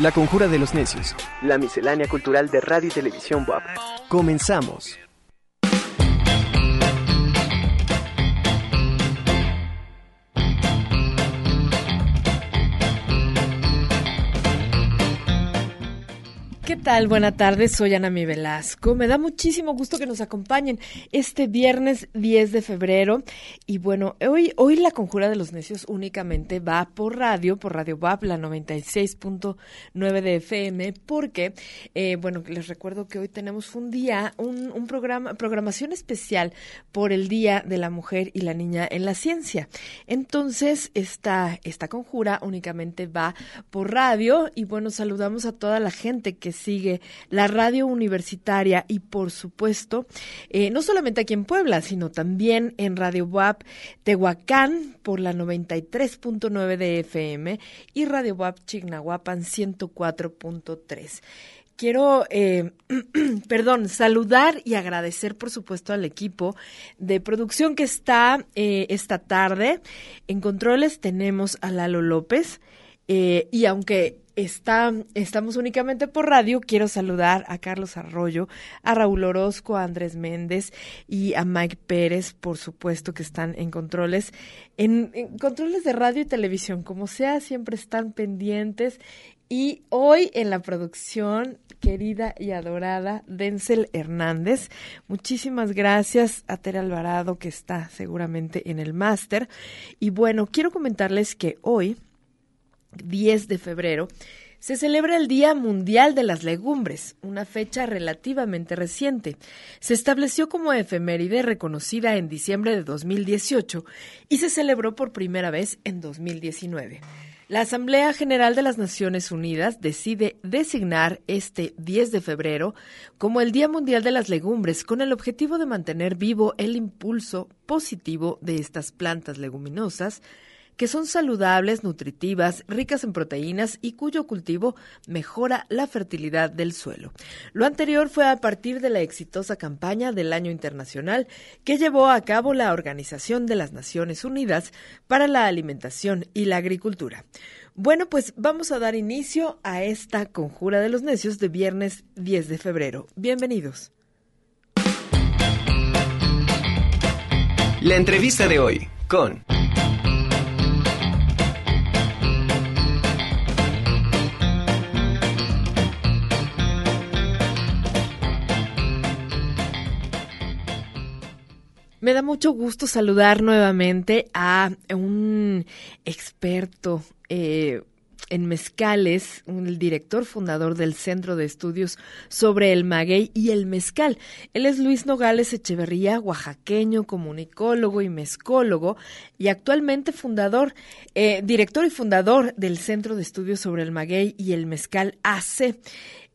La Conjura de los Necios. La miscelánea cultural de radio y televisión WAP. Comenzamos. Tal? Buenas tardes, soy Ana Mi Velasco. Me da muchísimo gusto que nos acompañen este viernes 10 de febrero. Y bueno, hoy, hoy la Conjura de los Necios únicamente va por radio, por Radio WAP, la 96.9 de FM, porque, eh, bueno, les recuerdo que hoy tenemos un día, un, programa, programación especial por el Día de la Mujer y la Niña en la Ciencia. Entonces, esta, esta conjura únicamente va por radio y bueno, saludamos a toda la gente que sigue la radio universitaria y por supuesto, eh, no solamente aquí en Puebla, sino también en Radio WAP Tehuacán por la 93.9 de FM y Radio WAP Chignahuapan 104.3 quiero, eh, perdón, saludar y agradecer, por supuesto, al equipo de producción que está eh, esta tarde. En controles tenemos a Lalo López. Eh, y aunque está, estamos únicamente por radio, quiero saludar a Carlos Arroyo, a Raúl Orozco, a Andrés Méndez y a Mike Pérez, por supuesto, que están en controles, en, en controles de radio y televisión, como sea, siempre están pendientes. Y hoy en la producción, querida y adorada Denzel Hernández. Muchísimas gracias a Tere Alvarado, que está seguramente en el máster. Y bueno, quiero comentarles que hoy, 10 de febrero, se celebra el Día Mundial de las Legumbres, una fecha relativamente reciente. Se estableció como efeméride reconocida en diciembre de 2018 y se celebró por primera vez en 2019. La Asamblea General de las Naciones Unidas decide designar este 10 de febrero como el Día Mundial de las Legumbres con el objetivo de mantener vivo el impulso positivo de estas plantas leguminosas que son saludables, nutritivas, ricas en proteínas y cuyo cultivo mejora la fertilidad del suelo. Lo anterior fue a partir de la exitosa campaña del Año Internacional que llevó a cabo la Organización de las Naciones Unidas para la Alimentación y la Agricultura. Bueno, pues vamos a dar inicio a esta conjura de los necios de viernes 10 de febrero. Bienvenidos. La entrevista de hoy con... Me da mucho gusto saludar nuevamente a un experto eh, en mezcales, el director fundador del Centro de Estudios sobre el Maguey y el Mezcal. Él es Luis Nogales Echeverría, oaxaqueño, comunicólogo y mezcólogo, y actualmente fundador, eh, director y fundador del Centro de Estudios sobre el Maguey y el Mezcal AC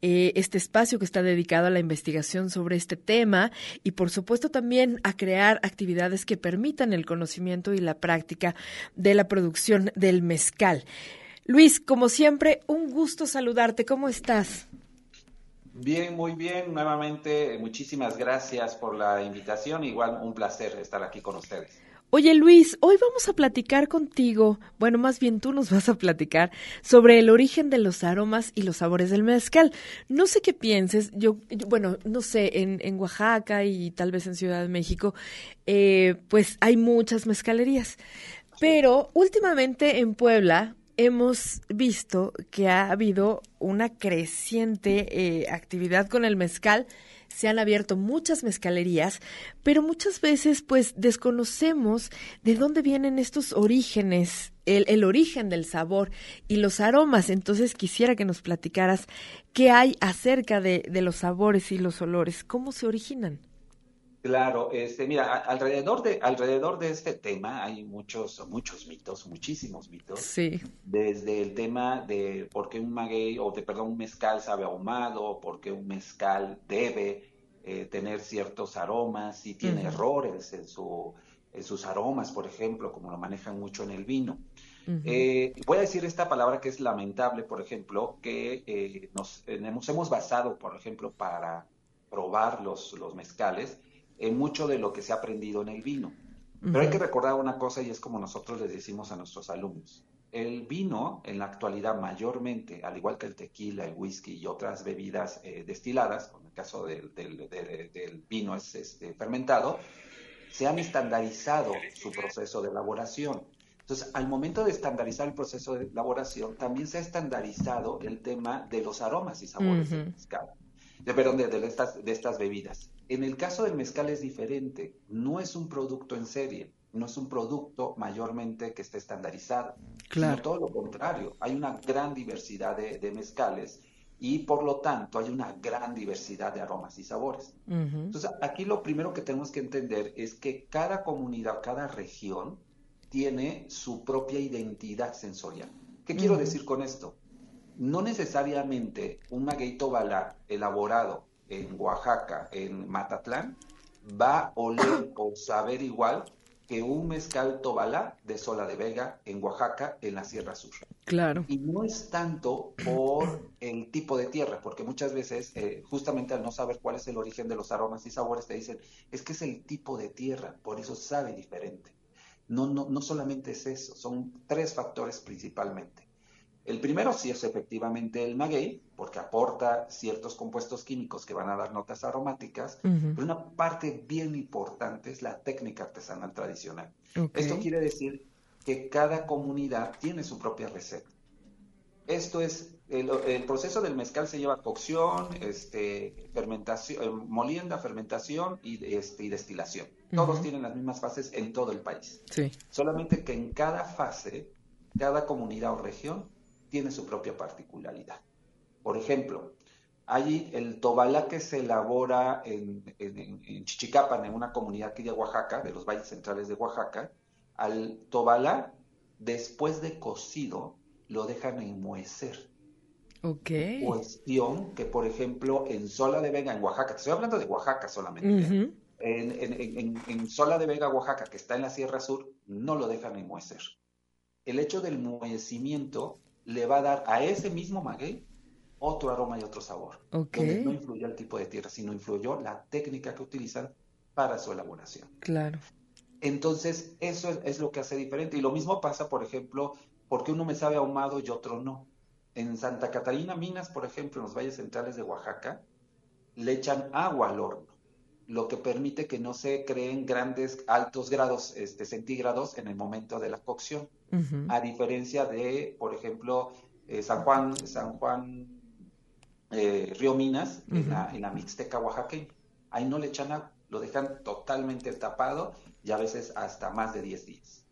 este espacio que está dedicado a la investigación sobre este tema y por supuesto también a crear actividades que permitan el conocimiento y la práctica de la producción del mezcal. Luis, como siempre, un gusto saludarte. ¿Cómo estás? Bien, muy bien. Nuevamente, muchísimas gracias por la invitación. Igual un placer estar aquí con ustedes. Oye Luis, hoy vamos a platicar contigo, bueno, más bien tú nos vas a platicar sobre el origen de los aromas y los sabores del mezcal. No sé qué pienses, yo, yo bueno, no sé, en, en, Oaxaca y tal vez en Ciudad de México, eh, pues hay muchas mezcalerías, pero últimamente en Puebla hemos visto que ha habido una creciente eh, actividad con el mezcal se han abierto muchas mezcalerías, pero muchas veces pues desconocemos de dónde vienen estos orígenes, el, origen del sabor y los aromas. Entonces quisiera que nos platicaras qué hay acerca de, de los sabores y los olores, cómo se originan. Claro, este, mira, alrededor de, alrededor de este tema hay muchos, muchos mitos, muchísimos mitos. Sí. Desde el tema de por qué un maguey, o de, perdón, un mezcal sabe ahumado, por qué un mezcal debe eh, tener ciertos aromas, si tiene uh -huh. errores en, su, en sus aromas, por ejemplo, como lo manejan mucho en el vino. Uh -huh. eh, voy a decir esta palabra que es lamentable, por ejemplo, que eh, nos, nos hemos basado, por ejemplo, para probar los, los mezcales, en mucho de lo que se ha aprendido en el vino. Pero hay que recordar una cosa y es como nosotros les decimos a nuestros alumnos. El vino, en la actualidad, mayormente, al igual que el tequila, el whisky y otras bebidas eh, destiladas, en el caso del, vino es este, fermentado, se han estandarizado su proceso de elaboración. Entonces, al momento de estandarizar el proceso de elaboración, también se ha estandarizado el tema de los aromas y sabores del mezcal, de, perdón, de, estas, de estas bebidas. En el caso del mezcal es diferente, no es un producto en serie, no es un producto mayormente que esté estandarizado, claro. sino todo lo contrario, hay una gran diversidad de, mezcales y por lo tanto hay una gran diversidad de aromas y sabores. Entonces, aquí lo primero que tenemos que entender es que cada comunidad, cada región tiene su propia identidad sensorial. ¿Qué quiero decir con esto? No necesariamente un maguey bala elaborado en Oaxaca, en Matatlán, va a oler o saber igual que un mezcal tobalá de Sola de Vega en Oaxaca, en la Sierra Sur. Claro. Y no es tanto por el tipo de tierra, porque muchas veces, eh, justamente al no saber cuál es el origen de los aromas y sabores, te dicen, es que es el tipo de tierra, por eso sabe diferente. No, no, no solamente es eso, son tres factores principalmente. El primero sí es efectivamente el maguey, porque aporta ciertos compuestos químicos que van a dar notas aromáticas, pero una parte bien importante es la técnica artesanal tradicional. Esto quiere decir que cada comunidad tiene su propia receta. Esto es, el, proceso del mezcal se lleva cocción, este, fermentación, eh, molienda, fermentación y, este, y destilación. Todos tienen las mismas fases en todo el país. Sí. Solamente que en cada fase, cada comunidad o región tiene su propia particularidad. Por ejemplo, hay el tobalá que se elabora en, en, Chichicapan, en una comunidad aquí de Oaxaca, de los valles centrales de Oaxaca. Al tobalá, después de cocido, lo dejan enmuecer. Ok. Cuestión que, por ejemplo, en Sola de Vega, en Oaxaca, estoy hablando de Oaxaca solamente, en, Sola de Vega, Oaxaca, que está en la Sierra Sur, no lo dejan enmuecer. El hecho del muecimiento le va a dar a ese mismo maguey otro aroma y otro sabor. Okay. no influyó el tipo de tierra, sino influyó la técnica que utilizan para su elaboración. Claro. Entonces, eso es, lo que hace diferente. Y lo mismo pasa, por ejemplo, porque uno me sabe ahumado y otro no. En Santa Catarina, Minas, por ejemplo, en los valles centrales de Oaxaca, le echan agua al horno lo que permite que no se creen grandes, altos grados este, centígrados en el momento de la cocción, a diferencia de, por ejemplo, eh, San Juan, San Juan eh, Río Minas, en, la, Mixteca oaxaqueña. Ahí no le echan agua, lo dejan totalmente tapado y a veces hasta más de 10 días.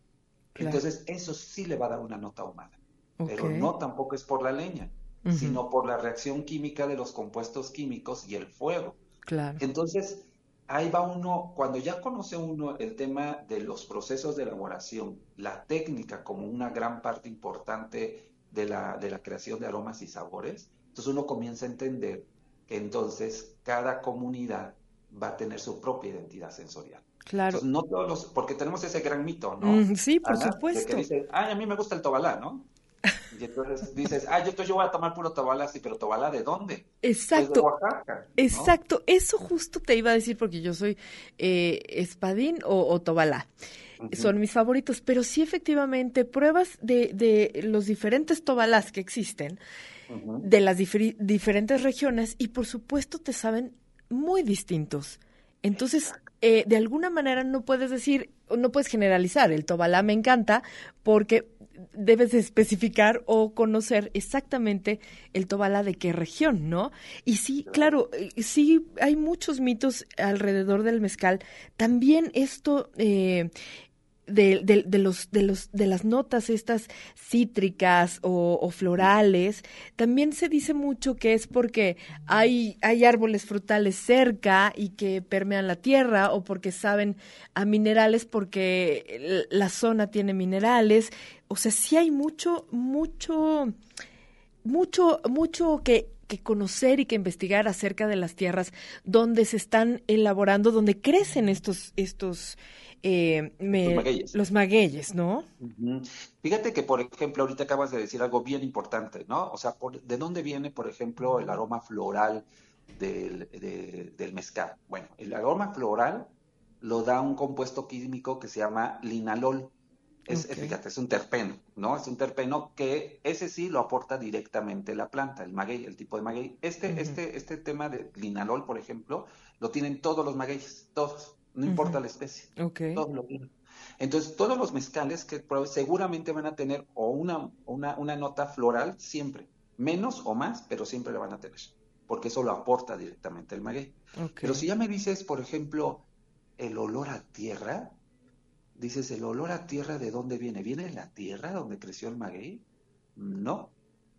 Entonces, eso sí le va a dar una nota ahumada, pero no tampoco es por la leña, sino por la reacción química de los compuestos químicos y el fuego. Claro. Entonces, ahí va uno, cuando ya conoce uno el tema de los procesos de elaboración, la técnica como una gran parte importante de la, de la creación de aromas y sabores, entonces uno comienza a entender que entonces cada comunidad va a tener su propia identidad sensorial. Claro. no todos los, porque tenemos ese gran mito, ¿no? Mm, sí, por supuesto. que dice, ay, a mí me gusta el tobalá, ¿no? Y entonces dices, ah, yo, entonces yo voy a tomar puro Tobala, sí, pero Tobala de dónde? Exacto. Oaxaca. Exacto, eso justo te iba a decir porque yo soy eh, espadín o, o Tobalá. Son mis favoritos, pero sí efectivamente pruebas de, de los diferentes tobalás que existen, de las diferentes regiones y por supuesto te saben muy distintos. Entonces, eh, de alguna manera no puedes decir, no puedes generalizar, el tobalá me encanta porque debes especificar o conocer exactamente el Tobala de qué región, ¿no? Y sí, claro, eh, sí hay muchos mitos alrededor del mezcal. También esto eh, de, de, los, de, los, de las notas estas cítricas o, florales, también se dice mucho que es porque hay, hay árboles frutales cerca y que permean la tierra o porque saben a minerales porque la zona tiene minerales. O sea, sí hay mucho, mucho, mucho, mucho que, que conocer y que investigar acerca de las tierras donde se están elaborando, donde crecen estos, estos eh, los, magueyes. ¿no? Fíjate que, por ejemplo, ahorita acabas de decir algo bien importante, ¿no? O sea, ¿de dónde viene, por ejemplo, el aroma floral del, del mezcal? Bueno, el aroma floral lo da un compuesto químico que se llama linalol. Es, Fíjate, es un terpeno, ¿no? Es un terpeno que ese sí lo aporta directamente la planta, el maguey, el tipo de maguey. Este, este, este tema de linalol, por ejemplo, lo tienen todos los magueyes, todos, no importa la especie. Todos lo tienen. Entonces, todos los mezcales que seguramente van a tener o una, una, una nota floral siempre, menos o más, pero siempre la van a tener, porque eso lo aporta directamente el maguey. Pero si ya me dices, por ejemplo, el olor a tierra, dices, ¿el olor a tierra de dónde viene? ¿Viene de la tierra donde creció el maguey? No,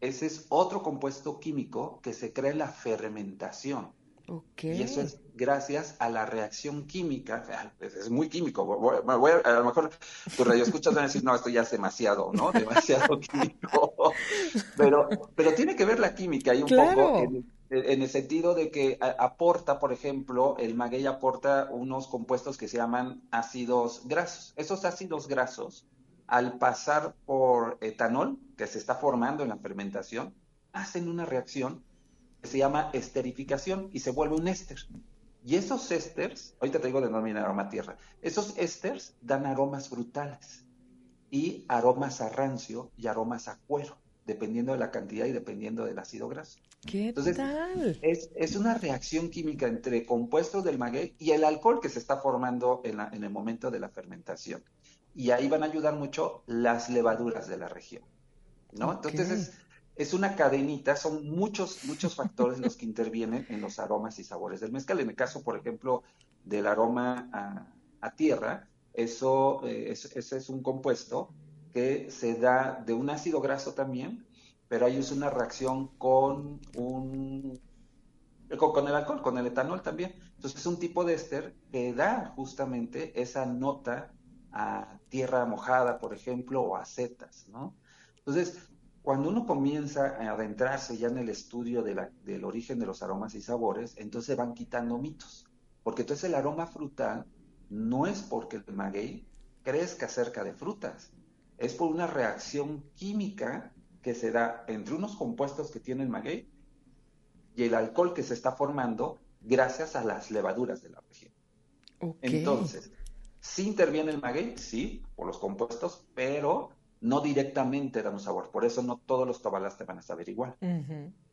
ese es otro compuesto químico que se crea en la fermentación. Y eso es gracias a la reacción química. Es muy químico. a, lo mejor tu radio escuchas van a decir, no, esto ya es demasiado, ¿no? Demasiado químico. Pero, pero tiene que ver la química y un poco en, el sentido de que aporta, por ejemplo, el maguey aporta unos compuestos que se llaman ácidos grasos. Esos ácidos grasos, al pasar por etanol, que se está formando en la fermentación, hacen una reacción que se llama esterificación y se vuelve un éster. Y esos ésters, ahorita te digo de nombre aroma tierra, esos ésters dan aromas frutales y aromas a rancio y aromas a cuero dependiendo de la cantidad y dependiendo del ácido graso. ¿Qué tal? Es, es, una reacción química entre compuestos del maguey y el alcohol que se está formando en, en, el momento de la fermentación. Y ahí van a ayudar mucho las levaduras de la región. ¿no? Entonces es, es, una cadenita, son muchos, muchos factores los que intervienen en los aromas y sabores del mezcal. En el caso, por ejemplo, del aroma a, a tierra, eso eh, ese es un compuesto que se da de un ácido graso también, pero hay una reacción con un con, el alcohol, con el etanol también. Entonces es un tipo de éster que da justamente esa nota a tierra mojada, por ejemplo, o a setas, ¿no? Entonces, cuando uno comienza a adentrarse ya en el estudio del origen de los aromas y sabores, entonces van quitando mitos. Porque entonces el aroma frutal no es porque el maguey crezca cerca de frutas, es por una reacción química que se da entre unos compuestos que tiene el maguey y el alcohol que se está formando gracias a las levaduras de la región. Entonces, sí interviene el maguey, sí, por los compuestos, pero no directamente dan un sabor. Por eso no todos los tobalas te van a saber igual,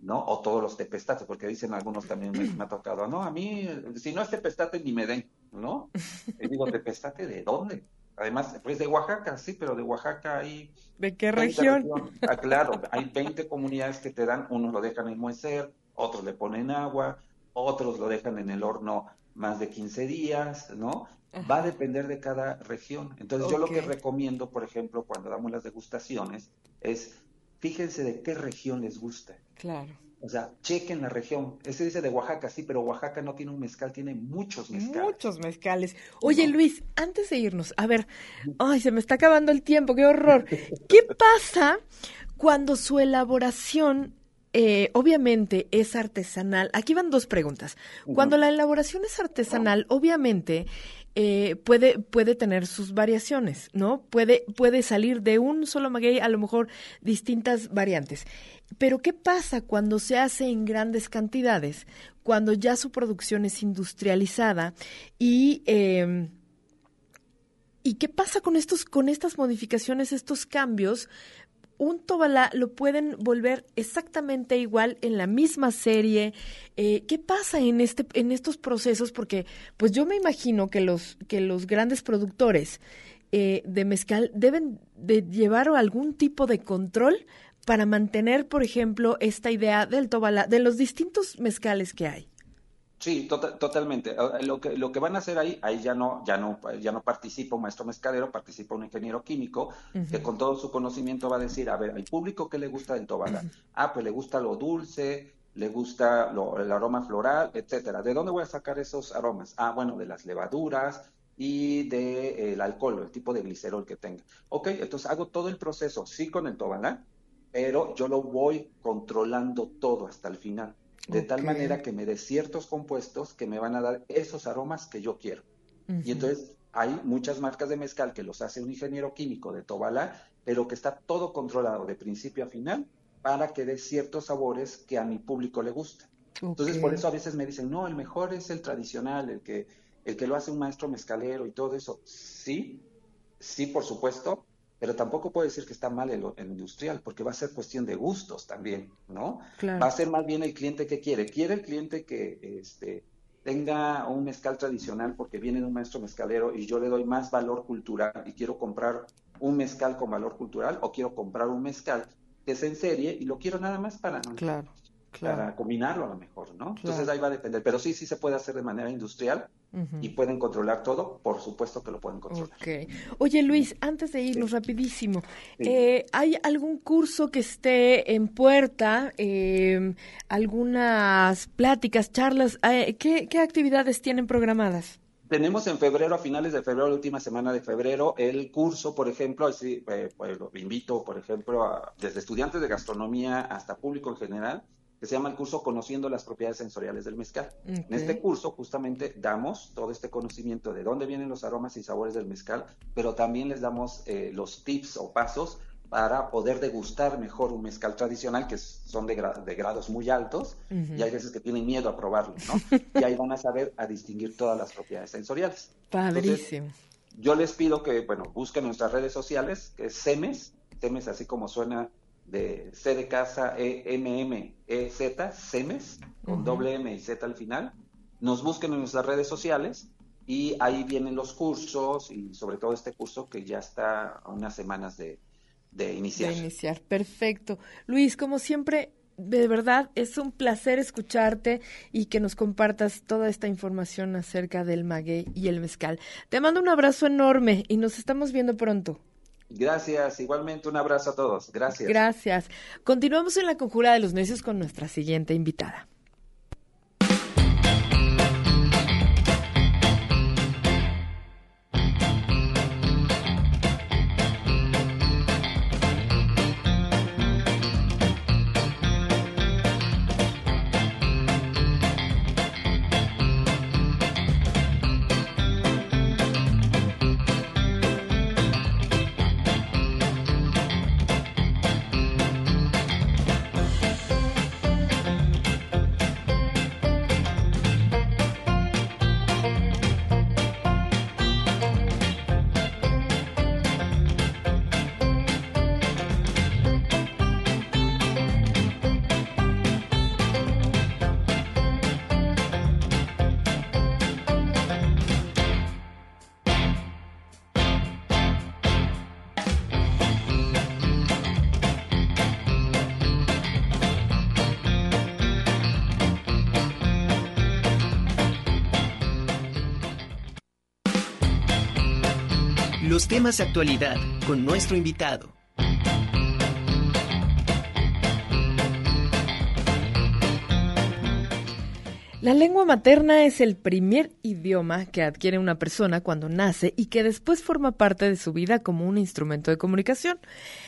¿no? O todos los tepestates, porque dicen algunos también me, ha tocado, no, a mí, si no es tepestate ni me den, ¿no? Y digo, ¿tepestate de dónde? Además, pues de Oaxaca, sí, pero de Oaxaca hay... ¿De qué región? Ah, claro, hay 20 comunidades que te dan, unos lo dejan en muecer, otros le ponen agua, otros lo dejan en el horno más de 15 días, ¿no? Va a depender de cada región. Entonces yo lo que recomiendo, por ejemplo, cuando damos las degustaciones, es fíjense de qué región les gusta. Claro. O sea, chequen la región. Ese dice de Oaxaca, sí, pero Oaxaca no tiene un mezcal, tiene muchos mezcales. Muchos mezcales. Oye, Luis, antes de irnos, a ver, ay, se me está acabando el tiempo, qué horror. ¿Qué pasa cuando su elaboración eh, obviamente es artesanal. Aquí van dos preguntas. Cuando la elaboración es artesanal, obviamente eh, puede, puede tener sus variaciones, ¿no? Puede, puede salir de un solo maguey a lo mejor distintas variantes. Pero ¿qué pasa cuando se hace en grandes cantidades? Cuando ya su producción es industrializada y... Em, ¿Y qué pasa con estos, con estas modificaciones, estos cambios? Un tobalá lo pueden volver exactamente igual en la misma serie. Eh, ¿Qué pasa en este, en estos procesos? Porque, pues yo me imagino que los, que los grandes productores eh, de mezcal deben de llevar algún tipo de control para mantener, por ejemplo, esta idea del tobalá, de los distintos mezcales que hay. Sí, tota-, totalmente. Ah, lo que, lo que van a hacer ahí, ahí ya no, ya no, ya no participa un maestro mezcalero, participa un ingeniero químico, que con todo su conocimiento va a decir, a ver, al público que le gusta del tobalá, ah, pues le gusta lo dulce, le gusta el aroma floral, etcétera. ¿De dónde voy a sacar esos aromas? Ah, bueno, de las levaduras y del de, alcohol, el tipo de glicerol que tenga. Ok, entonces hago todo el proceso, sí con el tobalá, pero yo lo voy controlando todo hasta el final de tal manera que me dé ciertos compuestos que me van a dar esos aromas que yo quiero. Y entonces hay muchas marcas de mezcal que los hace un ingeniero químico de Tobala, pero que está todo controlado de principio a final para que dé ciertos sabores que a mi público le gustan. Entonces por eso a veces me dicen, no, el mejor es el tradicional, el que el que lo hace un maestro mezcalero y todo eso, sí, sí, por supuesto, pero tampoco puede decir que está mal el, industrial, porque va a ser cuestión de gustos también, ¿no? Va a ser más bien el cliente que quiere. Quiere el cliente que este, tenga un mezcal tradicional porque viene de un maestro mezcalero y yo le doy más valor cultural y quiero comprar un mezcal con valor cultural o quiero comprar un mezcal que es en serie y lo quiero nada más para, claro, para combinarlo a lo mejor, ¿no? Entonces ahí va a depender, pero sí, sí se puede hacer de manera industrial y pueden controlar todo, por supuesto que lo pueden controlar. Okay. Oye Luis, antes de irnos rapidísimo, eh, ¿hay algún curso que esté en puerta? Eh, ¿Algunas pláticas, charlas? Eh, ¿qué, ¿Qué actividades tienen programadas? Tenemos en febrero, a finales de febrero, la última semana de febrero, el curso, por ejemplo, así, eh, pues, lo invito, por ejemplo, a, desde estudiantes de gastronomía hasta público en general, que se llama el curso Conociendo las propiedades sensoriales del mezcal. En este curso justamente damos todo este conocimiento de dónde vienen los aromas y sabores del mezcal, pero también les damos eh, los tips o pasos para poder degustar mejor un mezcal tradicional, que son de, grados muy altos, y hay veces que tienen miedo a probarlo, ¿no? y ahí van a saber a distinguir todas las propiedades sensoriales. Padrísimo. yo les pido que, bueno, busquen nuestras redes sociales, que es SEMES, SEMES así como suena de C de casa, E, M, M, E, Z, SEMES, con doble M y Z al final. Nos busquen en nuestras redes sociales y ahí vienen los cursos y sobre todo este curso que ya está a unas semanas de, de iniciar. De iniciar, perfecto. Luis, como siempre, de verdad es un placer escucharte y que nos compartas toda esta información acerca del maguey y el mezcal. Te mando un abrazo enorme y nos estamos viendo pronto. Gracias, igualmente un abrazo a todos. Gracias. Gracias. Continuamos en la conjura de los necios con nuestra siguiente invitada. Temas de actualidad con nuestro invitado. La lengua materna es el primer idioma que adquiere una persona cuando nace y que después forma parte de su vida como un instrumento de comunicación.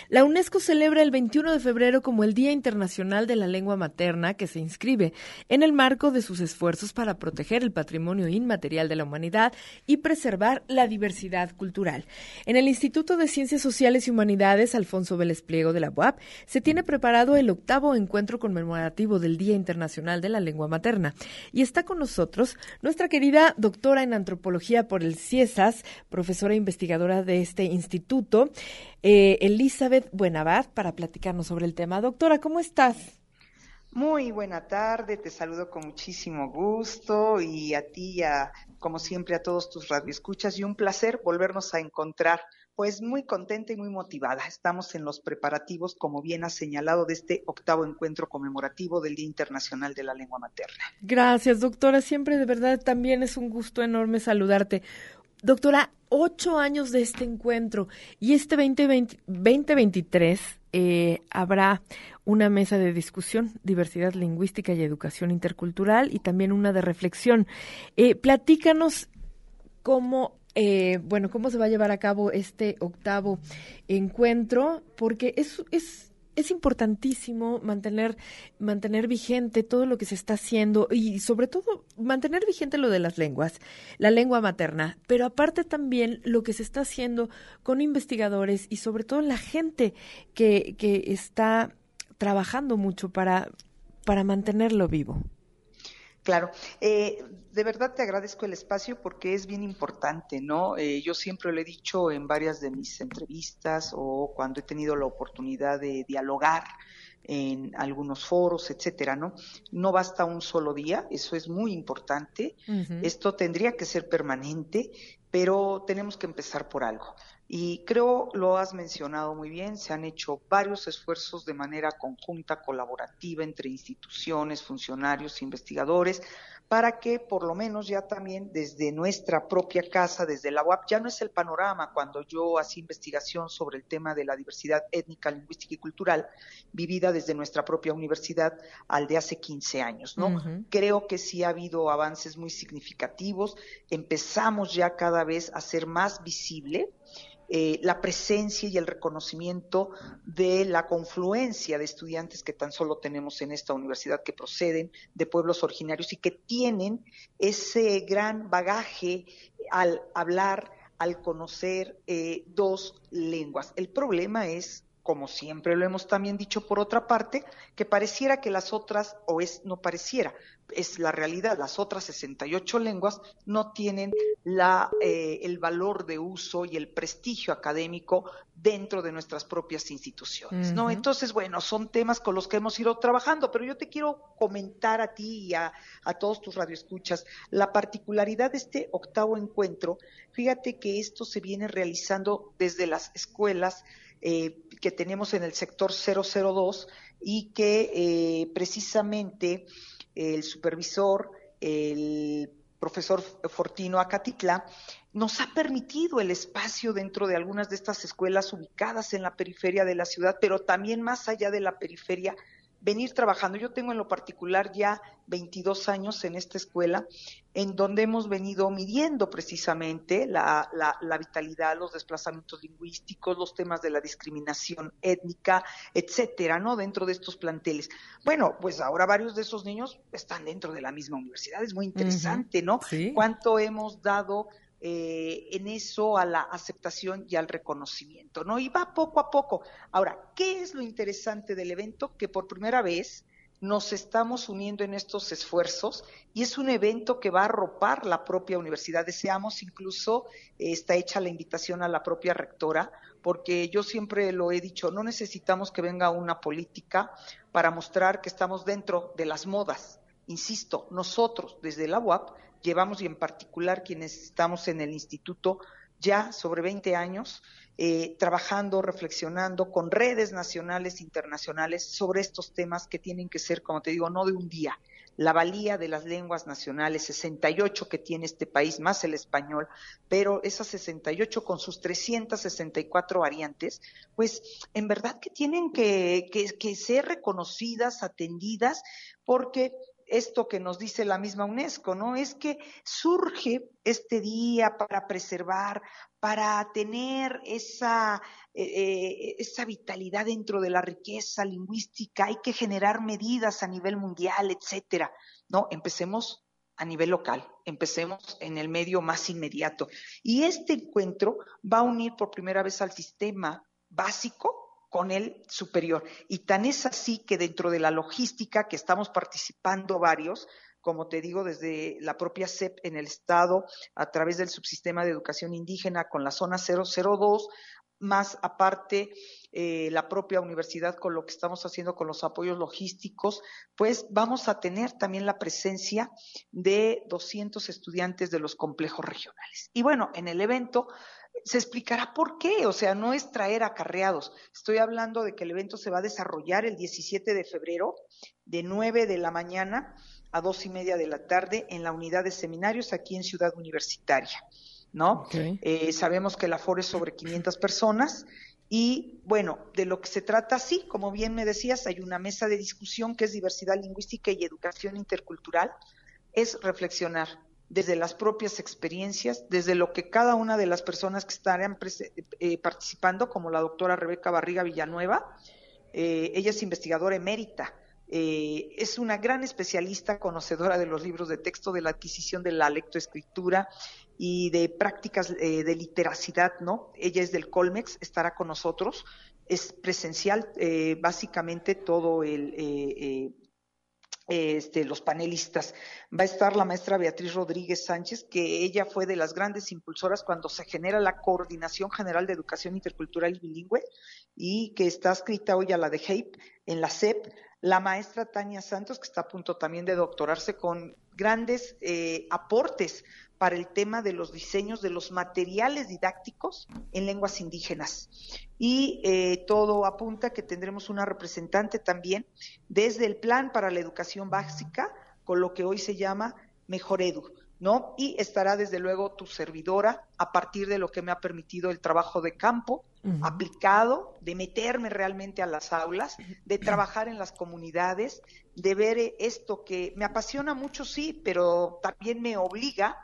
La UNESCO celebra el 21 de febrero como el Día Internacional de la Lengua Materna, que se inscribe en el marco de sus esfuerzos para proteger el patrimonio inmaterial de la humanidad y preservar la diversidad cultural. En el Instituto de Ciencias Sociales y Humanidades Alfonso Vélez Pliego de la UAP se tiene preparado el octavo encuentro conmemorativo del Día Internacional de la Lengua Materna. Y está con nosotros nuestra querida doctora en antropología por el CIESAS, profesora e investigadora de este instituto, eh, Elizabeth Buenabad para platicarnos sobre el tema. Doctora, ¿cómo estás? Muy buena tarde, te saludo con muchísimo gusto y a ti, a, como siempre, a todos tus radioescuchas y un placer volvernos a encontrar. Pues muy contenta y muy motivada. Estamos en los preparativos, como bien ha señalado, de este octavo encuentro conmemorativo del Día Internacional de la Lengua Materna. Gracias, doctora. Siempre de verdad también es un gusto enorme saludarte. Doctora, ocho años de este encuentro y este 2023 eh, habrá una mesa de discusión, diversidad lingüística y educación intercultural y también una de reflexión. Eh, platícanos cómo eh, bueno, cómo se va a llevar a cabo este octavo encuentro, porque es, es es importantísimo mantener, mantener vigente todo lo que se está haciendo y sobre todo mantener vigente lo de las lenguas, la lengua materna, pero aparte también lo que se está haciendo con investigadores y sobre todo la gente que, que está trabajando mucho para, para mantenerlo vivo. Claro, eh, de verdad te agradezco el espacio porque es bien importante, ¿no? Eh, yo siempre lo he dicho en varias de mis entrevistas o cuando he tenido la oportunidad de dialogar en algunos foros, etcétera, ¿no? No basta un solo día, eso es muy importante. Esto tendría que ser permanente, pero tenemos que empezar por algo. Y creo lo has mencionado muy bien, se han hecho varios esfuerzos de manera conjunta, colaborativa entre instituciones, funcionarios, investigadores, para que por lo menos ya también desde nuestra propia casa, desde la UAP, ya no es el panorama cuando yo hacía investigación sobre el tema de la diversidad étnica, lingüística y cultural, vivida desde nuestra propia universidad al de hace 15 años, ¿no? Creo que sí ha habido avances muy significativos, empezamos ya cada vez a ser más visible eh, la presencia y el reconocimiento de la confluencia de estudiantes que tan solo tenemos en esta universidad que proceden de pueblos originarios y que tienen ese gran bagaje al hablar, al conocer eh, dos lenguas. El problema es como siempre lo hemos también dicho por otra parte, que pareciera que las otras, o es, no pareciera, es la realidad, las otras 68 lenguas no tienen la, eh, el valor de uso y el prestigio académico dentro de nuestras propias instituciones, ¿no? Entonces, bueno, son temas con los que hemos ido trabajando, pero yo te quiero comentar a ti y a, a todos tus radioescuchas la particularidad de este octavo encuentro. Fíjate que esto se viene realizando desde las escuelas, eh, que tenemos en el sector 002 y que eh, precisamente el supervisor, el profesor Fortino Acatitla, nos ha permitido el espacio dentro de algunas de estas escuelas ubicadas en la periferia de la ciudad, pero también más allá de la periferia, venir trabajando. Yo tengo en lo particular ya 22 años en esta escuela, en donde hemos venido midiendo precisamente la, la, vitalidad, los desplazamientos lingüísticos, los temas de la discriminación étnica, etcétera, ¿no? Dentro de estos planteles. Bueno, pues ahora varios de esos niños están dentro de la misma universidad. Es muy interesante, ¿no? Cuánto hemos dado eh, en eso a la aceptación y al reconocimiento, ¿no? Y va poco a poco. Ahora, ¿qué es lo interesante del evento? Que por primera vez nos estamos uniendo en estos esfuerzos y es un evento que va a arropar la propia universidad. Deseamos incluso, eh, está hecha la invitación a la propia rectora, porque yo siempre lo he dicho, no necesitamos que venga una política para mostrar que estamos dentro de las modas. Insisto, nosotros desde la UAP llevamos y en particular quienes estamos en el instituto ya sobre 20 años, eh, trabajando, reflexionando con redes nacionales e internacionales sobre estos temas que tienen que ser, como te digo, no de un día. La valía de las lenguas nacionales, 68 que tiene este país, más el español, pero esas 68 con sus 364 variantes, pues en verdad que tienen que, que ser reconocidas, atendidas, porque esto que nos dice la misma UNESCO, ¿no? Es que surge este día para preservar, para tener esa, eh, eh, esa vitalidad dentro de la riqueza lingüística, hay que generar medidas a nivel mundial, etcétera. No, empecemos a nivel local, empecemos en el medio más inmediato. Y este encuentro va a unir por primera vez al sistema básico con el superior. Y tan es así que dentro de la logística que estamos participando varios, como te digo, desde la propia CEP en el Estado, a través del subsistema de educación indígena con la zona 002, más aparte eh, la propia universidad con lo que estamos haciendo con los apoyos logísticos, pues vamos a tener también la presencia de 200 estudiantes de los complejos regionales. Y bueno, en el evento se explicará por qué, o sea, no es traer acarreados. Estoy hablando de que el evento se va a desarrollar el 17 de febrero, de 9 de la mañana a dos y media de la tarde en la unidad de seminarios aquí en Ciudad Universitaria, ¿no? Eh, sabemos que el aforo es sobre 500 personas y bueno, de lo que se trata, sí, como bien me decías, hay una mesa de discusión que es diversidad lingüística y educación intercultural, es reflexionar desde las propias experiencias, desde lo que cada una de las personas que estarán eh, participando, como la doctora Rebeca Barriga Villanueva, eh, ella es investigadora emérita, eh, es una gran especialista conocedora de los libros de texto, de la adquisición de la lectoescritura y de prácticas de literacidad, ¿no? Ella es del Colmex, estará con nosotros, es presencial básicamente todo el este, los panelistas. Va a estar la maestra Beatriz Rodríguez Sánchez, que ella fue de las grandes impulsoras cuando se genera la Coordinación General de Educación Intercultural y Bilingüe y que está escrita hoy a la de HAPE en la CEP. La maestra Tania Santos, que está a punto también de doctorarse con grandes eh, aportes para el tema de los diseños de los materiales didácticos en lenguas indígenas. Y eh, todo apunta que tendremos una representante también desde el Plan para la Educación Básica, con lo que hoy se llama Mejor Edu. ¿No? Y estará desde luego tu servidora a partir de lo que me ha permitido el trabajo de campo, aplicado, de meterme realmente a las aulas, de trabajar en las comunidades, de ver esto que me apasiona mucho, sí, pero también me obliga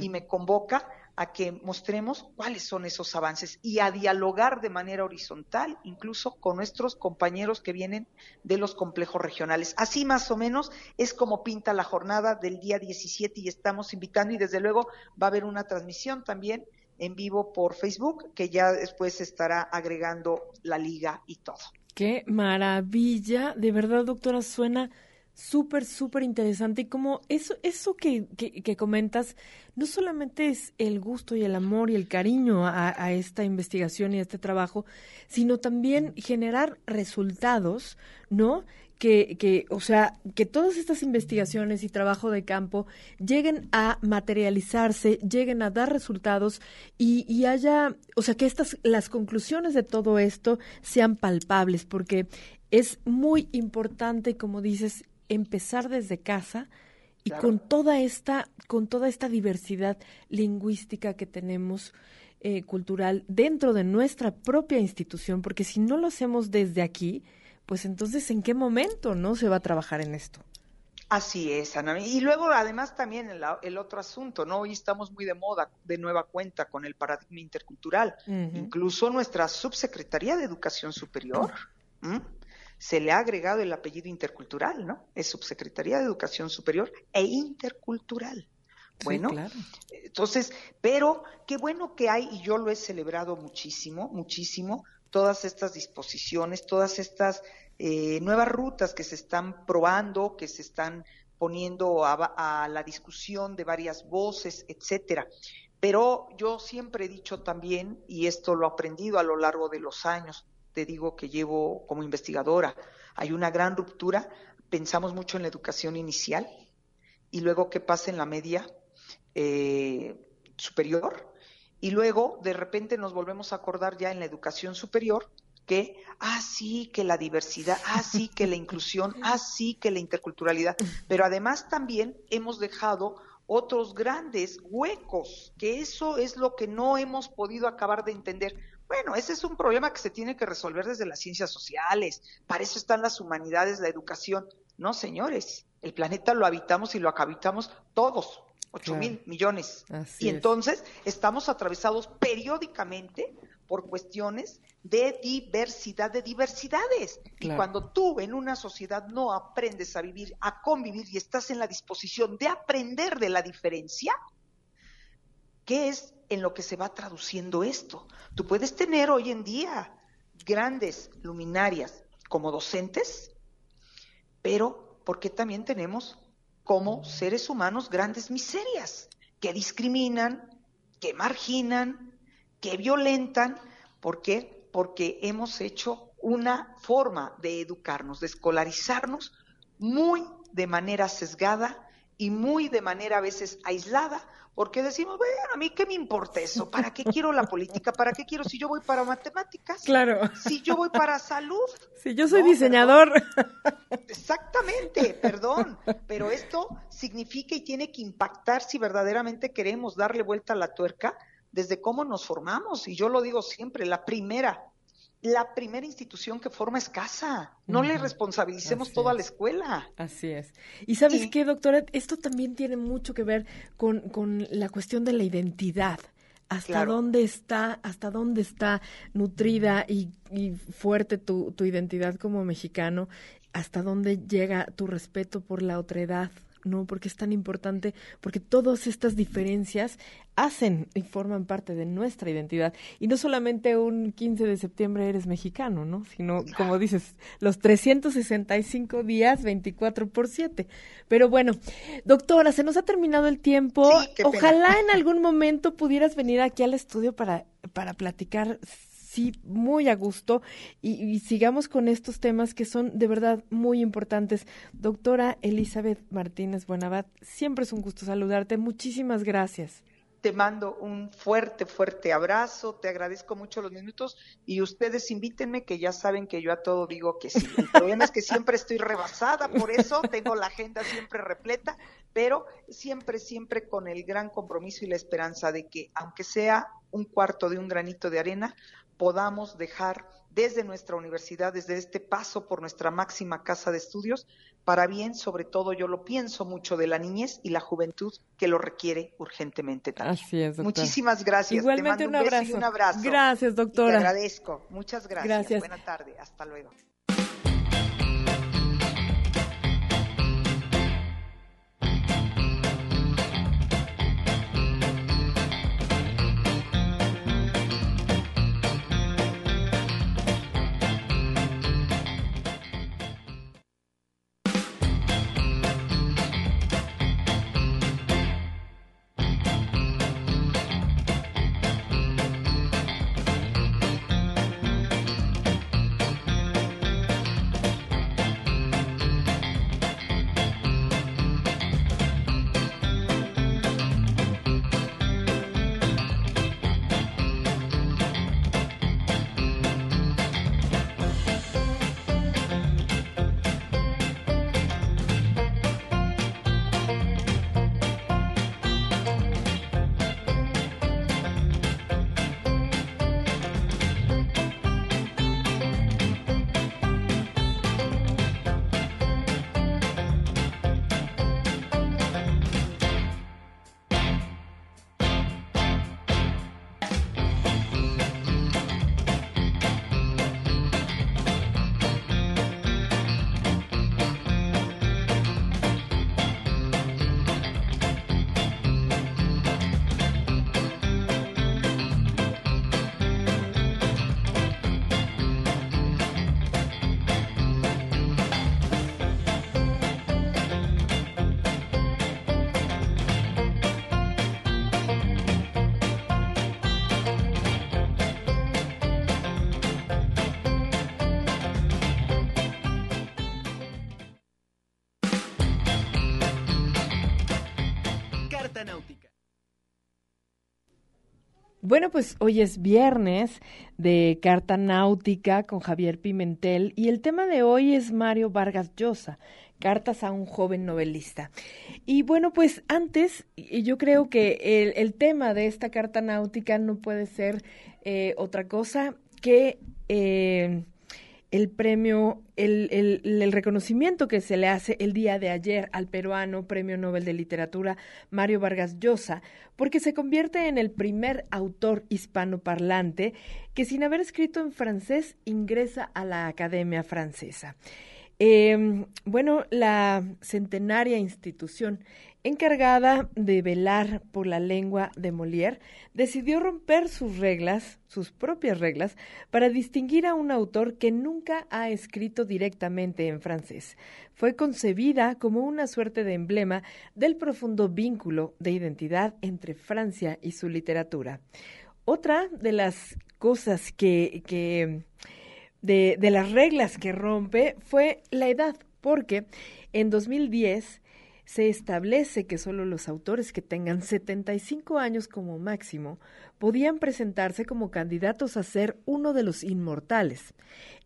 y me convoca a que mostremos cuáles son esos avances y a dialogar de manera horizontal, incluso con nuestros compañeros que vienen de los complejos regionales. Así más o menos es como pinta la jornada del día 17 y estamos invitando y desde luego va a haber una transmisión también en vivo por Facebook, que ya después estará agregando la liga y todo. Qué maravilla, de verdad, doctora, suena súper, súper interesante y como eso, eso que, que, comentas, no solamente es el gusto y el amor y el cariño a, a, esta investigación y a este trabajo, sino también generar resultados, ¿no? Que, que, o sea, que todas estas investigaciones y trabajo de campo lleguen a materializarse, lleguen a dar resultados y, y haya, o sea, que estas, las conclusiones de todo esto sean palpables, porque es muy importante, como dices, empezar desde casa y con toda esta, con toda esta diversidad lingüística que tenemos. Eh, cultural dentro de nuestra propia institución, porque si no lo hacemos desde aquí, pues entonces, ¿en qué momento no se va a trabajar en esto? Así es, Ana. Y luego, además, también el, otro asunto, ¿no? Hoy estamos muy de moda, de nueva cuenta, con el paradigma intercultural. Incluso nuestra subsecretaría de Educación Superior se le ha agregado el apellido intercultural, ¿no? Es subsecretaría de Educación Superior e intercultural. Bueno, entonces, pero qué bueno que hay, y yo lo he celebrado muchísimo, muchísimo, todas estas disposiciones, todas estas eh, nuevas rutas que se están probando, que se están poniendo a, la discusión de varias voces, etcétera. Pero yo siempre he dicho también, y esto lo he aprendido a lo largo de los años, te digo que llevo como investigadora, hay una gran ruptura, pensamos mucho en la educación inicial y luego qué pasa en la media eh, superior y luego de repente nos volvemos a acordar ya en la educación superior que, ah, sí, que la diversidad, ah, sí, que la inclusión, ah, sí, que la interculturalidad, pero además también hemos dejado otros grandes huecos, que eso es lo que no hemos podido acabar de entender. Bueno, ese es un problema que se tiene que resolver desde las ciencias sociales, para eso están las humanidades, la educación. No, señores, el planeta lo habitamos y lo habitamos todos, ocho mil millones. y entonces estamos atravesados periódicamente por cuestiones de diversidad, de diversidades. Y cuando tú en una sociedad no aprendes a vivir, a convivir y estás en la disposición de aprender de la diferencia, ¿qué es en lo que se va traduciendo esto? Tú puedes tener hoy en día grandes luminarias como docentes, pero ¿por qué también tenemos como seres humanos grandes miserias que discriminan, que marginan, que violentan. ¿Por qué? Porque hemos hecho una forma de educarnos, de escolarizarnos muy de manera sesgada y muy de manera a veces aislada, porque decimos, bueno, a mí qué me importa eso, ¿para qué quiero la política? ¿Para qué quiero si yo voy para matemáticas? Claro. Si yo voy para salud. Si yo soy diseñador. Exactamente, perdón, pero esto significa y tiene que impactar si verdaderamente queremos darle vuelta a la tuerca desde cómo nos formamos. Y yo lo digo siempre, la primera, la primera institución que forma es casa. No le responsabilicemos toda la escuela. Así es. Y sabes qué, doctora, esto también tiene mucho que ver con, con la cuestión de la identidad. Hasta dónde está, hasta dónde está nutrida y, y fuerte tu, tu identidad como mexicano, hasta dónde llega tu respeto por la otredad, ¿no? Porque es tan importante, porque todas estas diferencias hacen y forman parte de nuestra identidad. Y no solamente un 15 de septiembre eres mexicano, ¿no? Sino, como dices, los 365 días, 24 por 7. Pero bueno, doctora, se nos ha terminado el tiempo. Ojalá en algún momento pudieras venir aquí al estudio para, para platicar sí, muy a gusto y, sigamos con estos temas que son de verdad muy importantes. Doctora Elizabeth Martínez Buenabat, siempre es un gusto saludarte. Muchísimas gracias. Te mando un fuerte, fuerte abrazo, te agradezco mucho los minutos y ustedes invítenme que ya saben que yo a todo digo que sí. El problema es que siempre estoy rebasada, por eso tengo la agenda siempre repleta, pero siempre, siempre con el gran compromiso y la esperanza de que aunque sea un cuarto de un granito de arena, podamos dejar desde nuestra universidad, desde este paso por nuestra máxima casa de estudios, para bien, sobre todo yo lo pienso mucho de la niñez y la juventud que lo requiere urgentemente también. Así es, doctora. Muchísimas gracias. Igualmente un, abrazo. un abrazo. Gracias, doctora. te agradezco. Muchas gracias. gracias. Buena tarde. Hasta luego. Bueno, pues hoy es viernes de Carta Náutica con Javier Pimentel y el tema de hoy es Mario Vargas Llosa, Cartas a un joven novelista. Y bueno, pues antes, yo creo que el, tema de esta Carta Náutica no puede ser eh, otra cosa que eh, el premio, el, reconocimiento que se le hace el día de ayer al peruano Premio Nobel de Literatura Mario Vargas Llosa, porque se convierte en el primer autor hispanoparlante que sin haber escrito en francés ingresa a la Academia Francesa. Em, bueno, la centenaria institución encargada de velar por la lengua de Molière, decidió romper sus reglas, sus propias reglas, para distinguir a un autor que nunca ha escrito directamente en francés. Fue concebida como una suerte de emblema del profundo vínculo de identidad entre Francia y su literatura. Otra de las cosas que, de, de las reglas que rompe fue la edad, porque en 2010 se establece que solo los autores que tengan 75 años como máximo podían presentarse como candidatos a ser uno de los inmortales.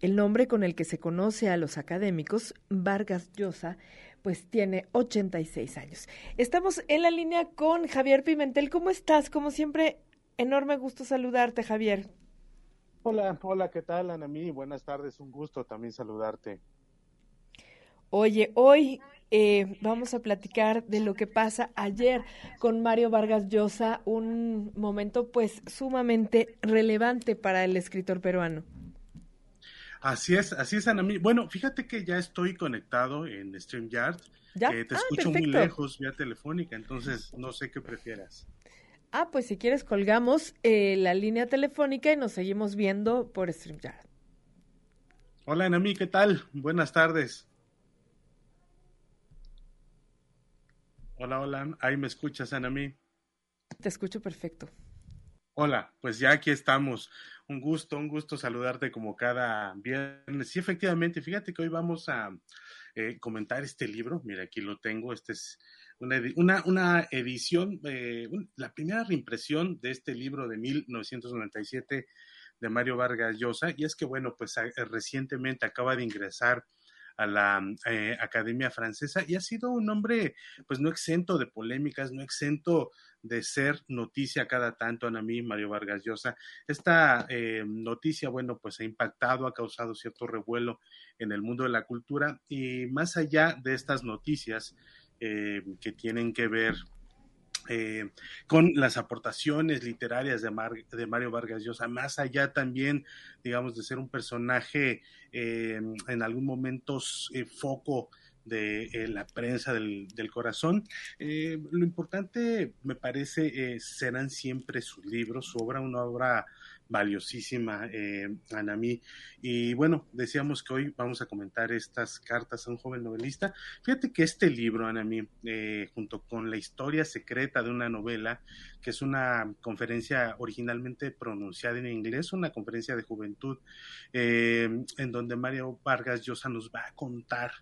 El nombre con el que se conoce a los académicos, Vargas Llosa, pues tiene 86 años. Estamos en la línea con Javier Pimentel. ¿Cómo estás? Como siempre, enorme gusto saludarte, Javier. Hola, hola, ¿qué tal, Anamí? Buenas tardes, un gusto también saludarte. Oye, hoy eh, vamos a platicar de lo que pasa ayer con Mario Vargas Llosa, un momento pues sumamente relevante para el escritor peruano. Así es, así es, Anami. Bueno, fíjate que ya estoy conectado en StreamYard. ¿Ya? Eh, te Ah, escucho muy lejos vía telefónica, entonces no sé qué prefieras. Ah, pues si quieres colgamos eh, la línea telefónica y nos seguimos viendo por StreamYard. Hola, Anami, ¿qué tal? Buenas tardes. Hola, hola, ahí me escuchas, Anami. Te escucho perfecto. Hola, pues ya aquí estamos. Un gusto, un gusto saludarte como cada viernes. Sí, efectivamente, fíjate que hoy vamos a eh, comentar este libro. Mira, aquí lo tengo. Este es una, una, una edición, eh, un- la primera reimpresión de este libro de 1997 de Mario Vargas Llosa. Y es que, bueno, pues a- recientemente acaba de ingresar a la eh, Academia Francesa y ha sido un hombre, pues no exento de polémicas, no exento de ser noticia cada tanto, Anamí, Mario Vargas Llosa. Esta eh, noticia, bueno, pues ha impactado, ha causado cierto revuelo en el mundo de la cultura y más allá de estas noticias eh, que tienen que ver eh, con las aportaciones literarias de, Mar- de Mario Vargas Llosa, más allá también, digamos, de ser un personaje eh, en algún momento eh, foco de eh, la prensa del, del corazón. Lo importante, me parece, serán siempre sus libros, su obra, una obra valiosísima, eh, Anamí. Y bueno, decíamos que hoy vamos a comentar estas cartas a un joven novelista. Fíjate que este libro, Anamí, eh, junto con la historia secreta de una novela, que es una conferencia originalmente pronunciada en inglés, una conferencia de juventud, eh, en donde Mario Vargas Llosa nos va a contar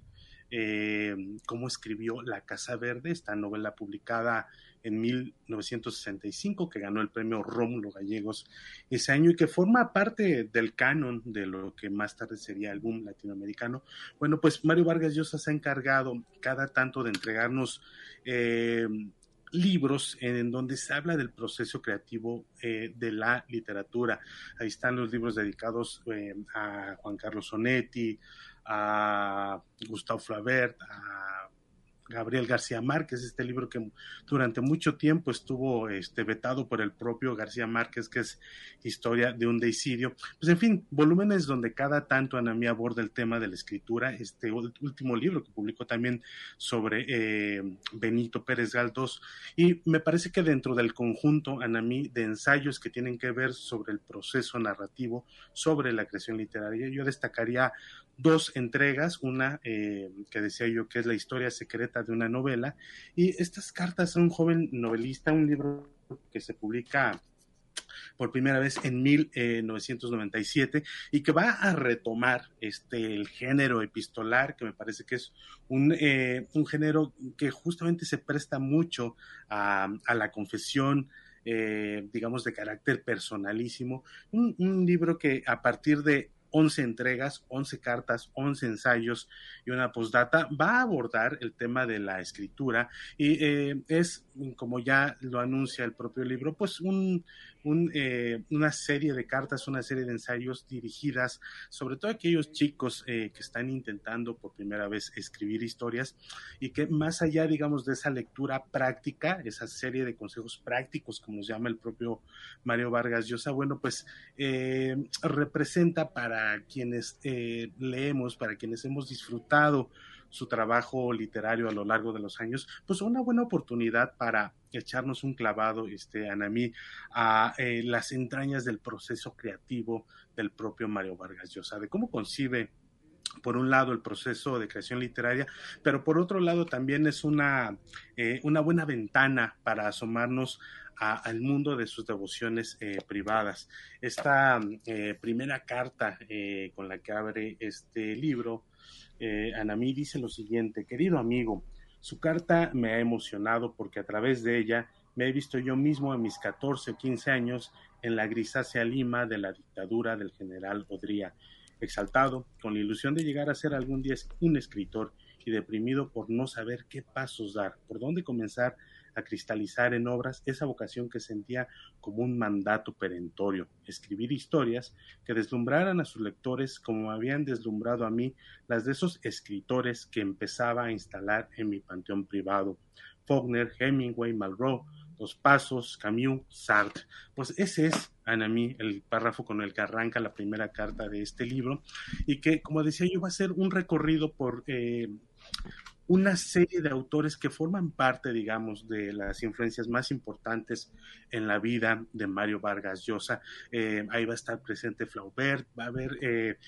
eh, cómo escribió La Casa Verde, esta novela publicada en 1965, que ganó el premio Rómulo Gallegos ese año y que forma parte del canon de lo que más tarde sería el boom latinoamericano. Bueno, pues Mario Vargas Llosa se ha encargado cada tanto de entregarnos eh, libros en donde se habla del proceso creativo eh, de la literatura. Ahí están los libros dedicados eh, a Juan Carlos Sonetti, a Gustavo Flaubert, a Gabriel García Márquez, este libro que durante mucho tiempo estuvo este, vetado por el propio García Márquez, que es Historia de un deicidio. Pues en fin, volúmenes donde cada tanto Anamí aborda el tema de la escritura, este último libro que publicó también sobre eh, Benito Pérez Galdós, y me parece que dentro del conjunto Anamí de ensayos que tienen que ver sobre el proceso narrativo, sobre la creación literaria, yo destacaría dos entregas, una eh, que decía yo que es la historia secreta de una novela, y estas cartas a un joven novelista, un libro que se publica por primera vez en 1997 y que va a retomar este el género epistolar que me parece que es un, eh, un género que justamente se presta mucho a, la confesión eh, digamos de carácter personalísimo. Un libro que a partir de 11 entregas, 11 cartas, 11 ensayos y una postdata, va a abordar el tema de la escritura y eh, es, como ya lo anuncia el propio libro, pues un, eh, una serie de cartas, una serie de ensayos dirigidas sobre todo a aquellos chicos eh, que están intentando por primera vez escribir historias y que más allá, digamos, de esa lectura práctica, esa serie de consejos prácticos, como nos llama el propio Mario Vargas Llosa, bueno, pues eh, representa para quienes eh, leemos, para quienes hemos disfrutado su trabajo literario a lo largo de los años, pues una buena oportunidad para echarnos un clavado, este, Anamí, a eh, las entrañas del proceso creativo del propio Mario Vargas Llosa, de cómo concibe por un lado el proceso de creación literaria, pero por otro lado también es una, eh, una buena ventana para asomarnos a, al mundo de sus devociones eh, privadas. Esta eh, primera carta con la que abre este libro, eh, Anamí dice lo siguiente, querido amigo, su carta me ha emocionado porque a través de ella me he visto yo mismo a mis 14 o 15 años en la grisácea Lima de la dictadura del general Odría, exaltado, con la ilusión de llegar a ser algún día un escritor y deprimido por no saber qué pasos dar, por dónde comenzar a cristalizar en obras esa vocación que sentía como un mandato perentorio, escribir historias que deslumbraran a sus lectores como habían deslumbrado a mí las de esos escritores que empezaba a instalar en mi panteón privado. Faulkner, Hemingway, Malraux, Los Pasos, Camus, Sartre. Pues ese es, Anami, el párrafo con el que arranca la primera carta de este libro y que, como decía yo, va a ser un recorrido por... Eh, una serie de autores que forman parte, digamos, de las influencias más importantes en la vida de Mario Vargas Llosa. Eh, ahí va a estar presente Flaubert, va a haber eh,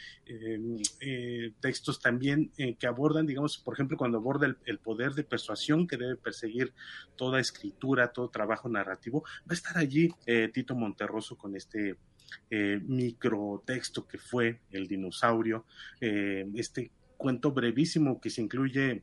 eh, textos también que abordan, digamos, por ejemplo, cuando aborda el, poder de persuasión que debe perseguir toda escritura, todo trabajo narrativo, va a estar allí Tito Monterroso con este microtexto que fue El dinosaurio, este cuento brevísimo que se incluye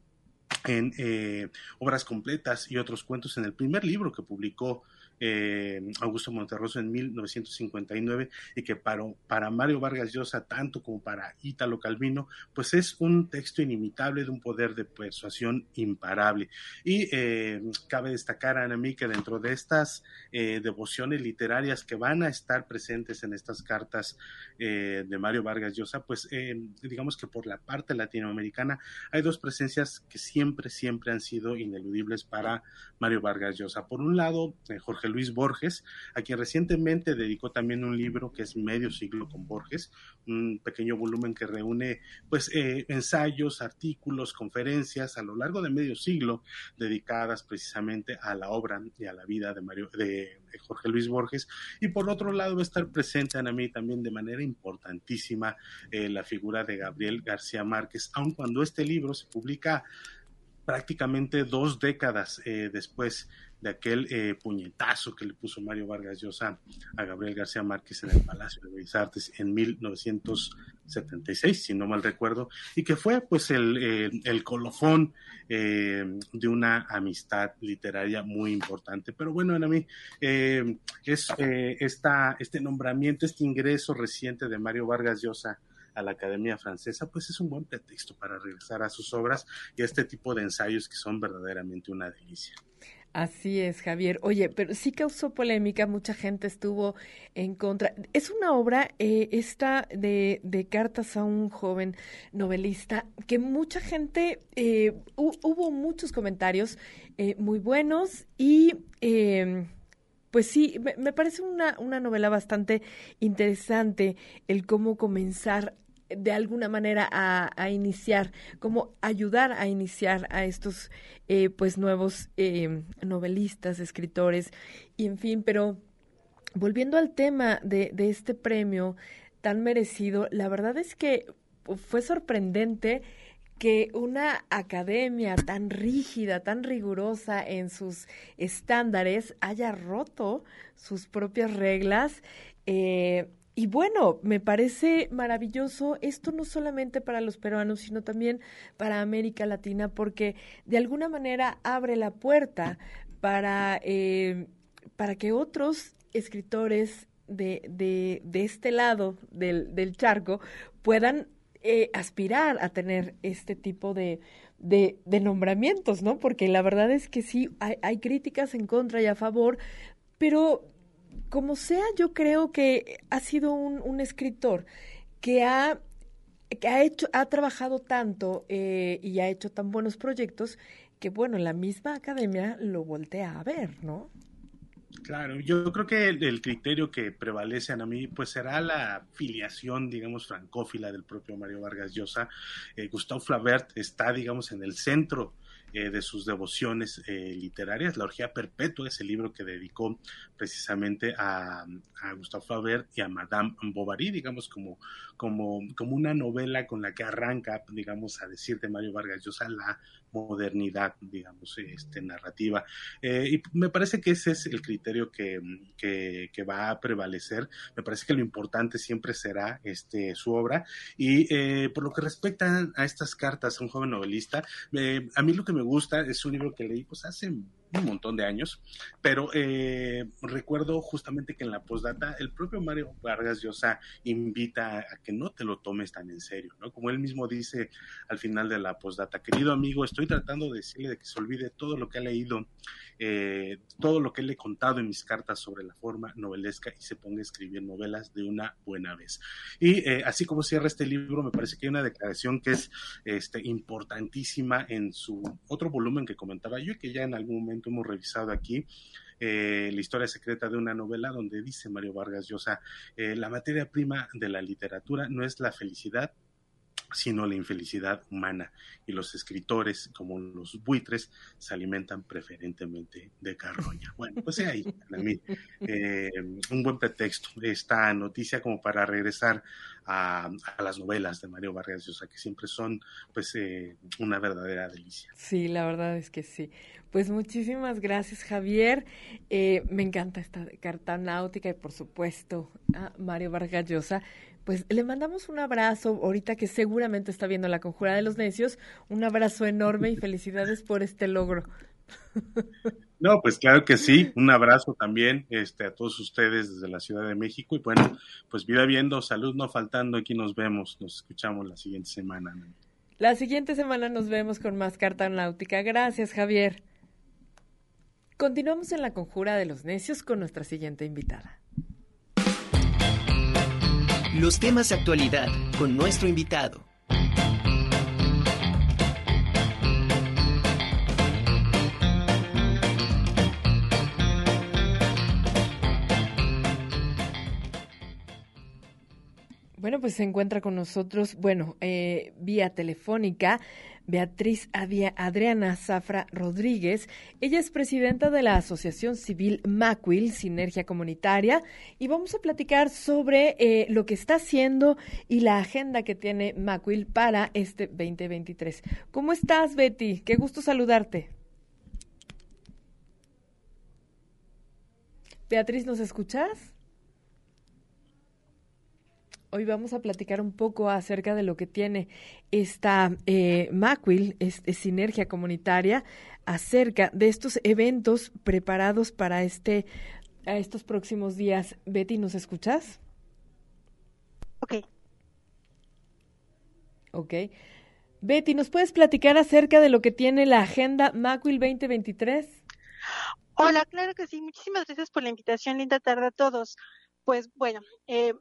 en eh, obras completas y otros cuentos en el primer libro que publicó eh, Augusto Monterroso en 1959 y que para, para Mario Vargas Llosa, tanto como para Ítalo Calvino, pues es un texto inimitable de un poder de persuasión imparable. Y eh, cabe destacar, Ana mí, que dentro de estas eh, devociones literarias que van a estar presentes en estas cartas de Mario Vargas Llosa, pues digamos que por la parte latinoamericana hay dos presencias que siempre, siempre han sido ineludibles para Mario Vargas Llosa. Por un lado, Jorge Luis Borges, a quien recientemente dedicó también un libro que es Medio siglo con Borges, un pequeño volumen que reúne pues eh, ensayos, artículos, conferencias a lo largo de medio siglo dedicadas precisamente a la obra y a la vida de Mario de Jorge Luis Borges. Y por otro lado va a estar presente a mí también de manera importantísima eh, la figura de Gabriel García Márquez, aun cuando este libro se publica prácticamente dos décadas eh, después de aquel eh, puñetazo que le puso Mario Vargas Llosa a Gabriel García Márquez en el Palacio de Bellas Artes en 1976, si no mal recuerdo, y que fue pues el, el, colofón eh, de una amistad literaria muy importante. Pero bueno, a mí es esta, este nombramiento, este ingreso reciente de Mario Vargas Llosa a la Academia Francesa, pues es un buen pretexto para regresar a sus obras y a este tipo de ensayos que son verdaderamente una delicia. Así es, Javier. Oye, pero sí causó polémica, mucha gente estuvo en contra. Es una obra, eh, esta de, de, cartas a un joven novelista, que mucha gente, eh, hubo muchos comentarios eh, muy buenos y... Eh, pues sí, me, parece una, una novela bastante interesante el cómo comenzar de alguna manera a, iniciar, como ayudar a iniciar a estos eh, pues nuevos eh, novelistas, escritores, y en fin, pero volviendo al tema de, de este premio tan merecido, la verdad es que fue sorprendente que una academia tan rígida, tan rigurosa en sus estándares haya roto sus propias reglas eh, y bueno, me parece maravilloso esto no solamente para los peruanos, sino también para América Latina, porque de alguna manera abre la puerta para, eh, para que otros escritores de, de, de este lado del, del charco puedan eh, aspirar a tener este tipo de, de, nombramientos, ¿no? Porque la verdad es que sí, hay, hay críticas en contra y a favor, pero como sea, yo creo que ha sido un, escritor que ha, ha hecho, ha trabajado tanto eh, y ha hecho tan buenos proyectos que, bueno, la misma academia lo voltea a ver, ¿no? Claro, yo creo que el, criterio que prevalece a mí, pues será la filiación, digamos, francófila del propio Mario Vargas Llosa. Eh, Gustave Flaubert está, digamos, en el centro eh, de sus devociones eh, literarias. La Orgía Perpetua es el libro que dedicó precisamente a, a Gustave Flaubert y a Madame Bovary, digamos, como, como, como una novela con la que arranca, digamos, a decir de Mario Vargas Llosa la modernidad, digamos, este, narrativa. Eh, y me parece que ese es el criterio que, que, que, va a prevalecer. Me parece que lo importante siempre será este, su obra. Y por lo que respecta a estas cartas a un joven novelista, a mí lo que me gusta, es un libro que leí pues hace un montón de años, pero eh, recuerdo justamente que en la postdata el propio Mario Vargas Llosa invita a que no te lo tomes tan en serio, ¿no? Como él mismo dice al final de la postdata, querido amigo, estoy tratando de decirle de que se olvide todo lo que ha leído, eh, todo lo que le he contado en mis cartas sobre la forma novelesca y se ponga a escribir novelas de una buena vez. Y eh, así como cierra este libro, me parece que hay una declaración que es este, importantísima en su otro volumen que comentaba yo y que ya en algún momento hemos revisado aquí, eh, La historia secreta de una novela donde dice Mario Vargas Llosa, eh, la materia prima de la literatura no es la felicidad, sino la infelicidad humana. Y los escritores, como los buitres, se alimentan preferentemente de carroña. Bueno, pues ahí, eh, un buen pretexto esta noticia como para regresar a, las novelas de Mario Vargas Llosa, que siempre son pues eh, una verdadera delicia. Sí, la verdad es que sí. Pues muchísimas gracias, Javier. Eh, me encanta esta carta náutica y por supuesto a Mario Vargas Llosa pues le mandamos un abrazo, ahorita que seguramente está viendo la conjura de los necios, un abrazo enorme y felicidades por este logro. No, pues claro que sí, un abrazo también este, a todos ustedes desde la Ciudad de México y bueno, pues vida viendo, salud no faltando, aquí nos vemos, nos escuchamos la siguiente semana. La siguiente semana nos vemos con más carta náutica. Gracias, Javier. Continuamos en la conjura de los necios con nuestra siguiente invitada. Los temas de actualidad con nuestro invitado. Bueno, pues se encuentra con nosotros, bueno, eh, vía telefónica, Beatriz Adriana Zafra Rodríguez. Ella es presidenta de la Asociación Civil Macuil, Sinergia Comunitaria, y vamos a platicar sobre eh, lo que está haciendo y la agenda que tiene Macuil para este 2023. ¿Cómo estás, Betty? Qué gusto saludarte. Beatriz, ¿nos escuchas? Hoy vamos a platicar un poco acerca de lo que tiene esta eh, Macuil, este, sinergia comunitaria, acerca de estos eventos preparados para este, a estos próximos días. Betty, ¿nos escuchas? Ok. Ok. Betty, ¿nos puedes platicar acerca de lo que tiene la agenda Macuil 2023? Hola, claro que sí. Muchísimas gracias por la invitación. Linda tarde a todos. Pues bueno, eh,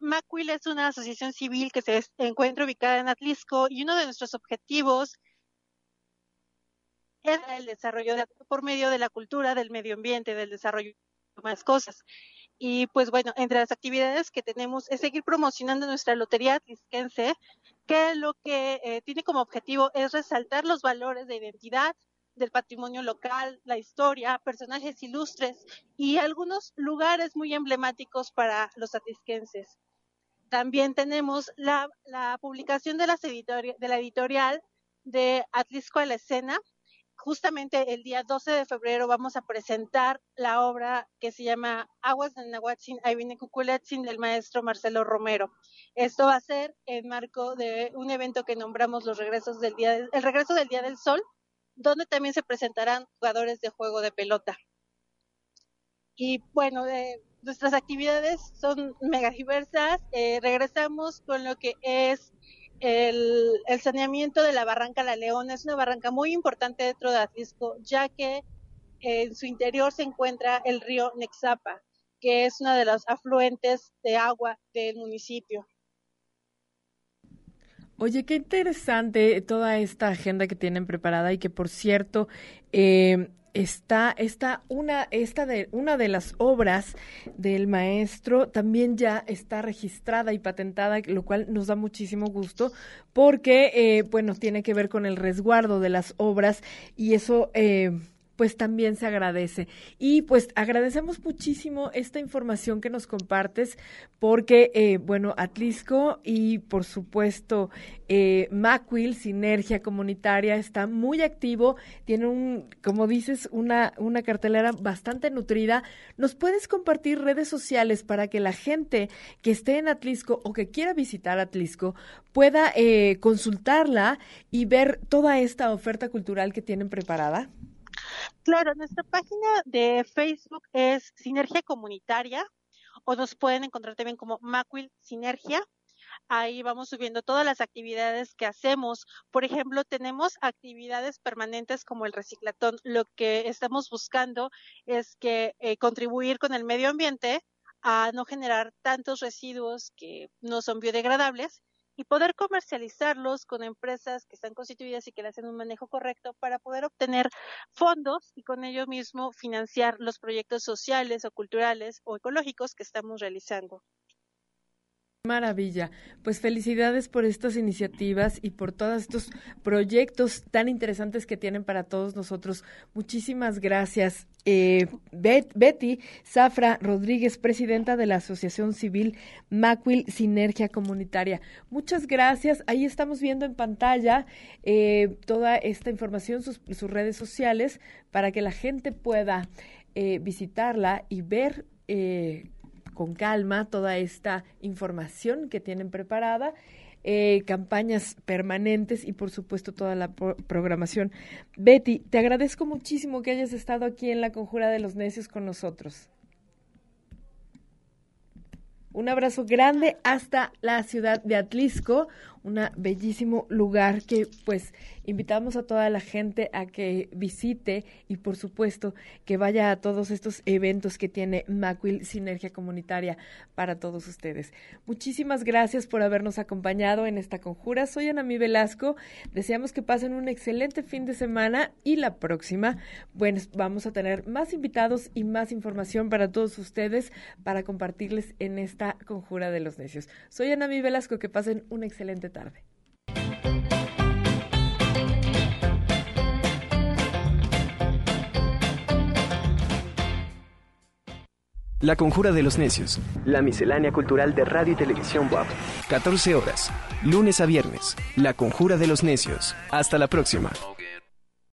es una asociación civil que se encuentra ubicada en Atlisco y uno de nuestros objetivos es el desarrollo por medio de la cultura, del medio ambiente, del desarrollo de más cosas. Y pues bueno, entre las actividades que tenemos es seguir promocionando nuestra lotería atlisquense, que lo que eh, tiene como objetivo es resaltar los valores de identidad, del patrimonio local, la historia, personajes ilustres y algunos lugares muy emblemáticos para los atisquenses. También tenemos la, publicación de, la editorial de Atlisco a la escena. Justamente el día 12 de febrero vamos a presentar la obra que se llama Aguas de Nahuatzin, Cuculetzin del maestro Marcelo Romero. Esto va a ser en marco de un evento que nombramos los regresos del día, el regreso del Día del Sol, donde también se presentarán jugadores de juego de pelota. Y bueno, nuestras actividades son mega diversas. Eh, regresamos con lo que es el, saneamiento de la Barranca La Leona. Es una barranca muy importante dentro de Atlisco, ya que en su interior se encuentra el río Nexapa, que es uno de los afluentes de agua del municipio. Oye, qué interesante toda esta agenda que tienen preparada y que, por cierto, eh, está, está una, esta de, una de las obras del maestro también ya está registrada y patentada, lo cual nos da muchísimo gusto porque, eh, bueno, tiene que ver con el resguardo de las obras y eso... Eh, pues también se agradece. Y pues agradecemos muchísimo esta información que nos compartes porque, eh, bueno, Atlisco y por supuesto eh, Sinergia Comunitaria, está muy activo, tiene un, como dices, una, una cartelera bastante nutrida. ¿Nos puedes compartir redes sociales para que la gente que esté en Atlisco o que quiera visitar Atlisco pueda eh, consultarla y ver toda esta oferta cultural que tienen preparada? Claro, nuestra página de Facebook es Sinergia Comunitaria o nos pueden encontrar también como Macuil Sinergia. Ahí vamos subiendo todas las actividades que hacemos. Por ejemplo, tenemos actividades permanentes como el reciclatón. Lo que estamos buscando es que eh, contribuir con el medio ambiente a no generar tantos residuos que no son biodegradables y poder comercializarlos con empresas que están constituidas y que le hacen un manejo correcto para poder obtener fondos y con ello mismo financiar los proyectos sociales o culturales o ecológicos que estamos realizando. Maravilla. Pues felicidades por estas iniciativas y por todos estos proyectos tan interesantes que tienen para todos nosotros. Muchísimas gracias. Eh, Betty Zafra Rodríguez, presidenta de la Asociación Civil Macuil Sinergia Comunitaria. Muchas gracias. Ahí estamos viendo en pantalla eh, toda esta información, sus, redes sociales, para que la gente pueda eh, visitarla y ver con calma toda esta información que tienen preparada. Eh, campañas permanentes y por supuesto toda la programación. Betty, te agradezco muchísimo que hayas estado aquí en la Conjura de los Necios con nosotros. Un abrazo grande hasta la ciudad de Atlisco, un bellísimo lugar que pues invitamos a toda la gente a que visite y por supuesto que vaya a todos estos eventos que tiene Macuil Sinergia Comunitaria para todos ustedes. Muchísimas gracias por habernos acompañado en esta conjura. Soy Anami Velasco. Deseamos que pasen un excelente fin de semana y la próxima, bueno, vamos a tener más invitados y más información para todos ustedes para compartirles en esta conjura de los necios. Soy Anami Velasco, que pasen un excelente tarde. La Conjura de los Necios. La miscelánea cultural de radio y televisión WAP. 14 horas, lunes a viernes. La Conjura de los Necios. Hasta la próxima.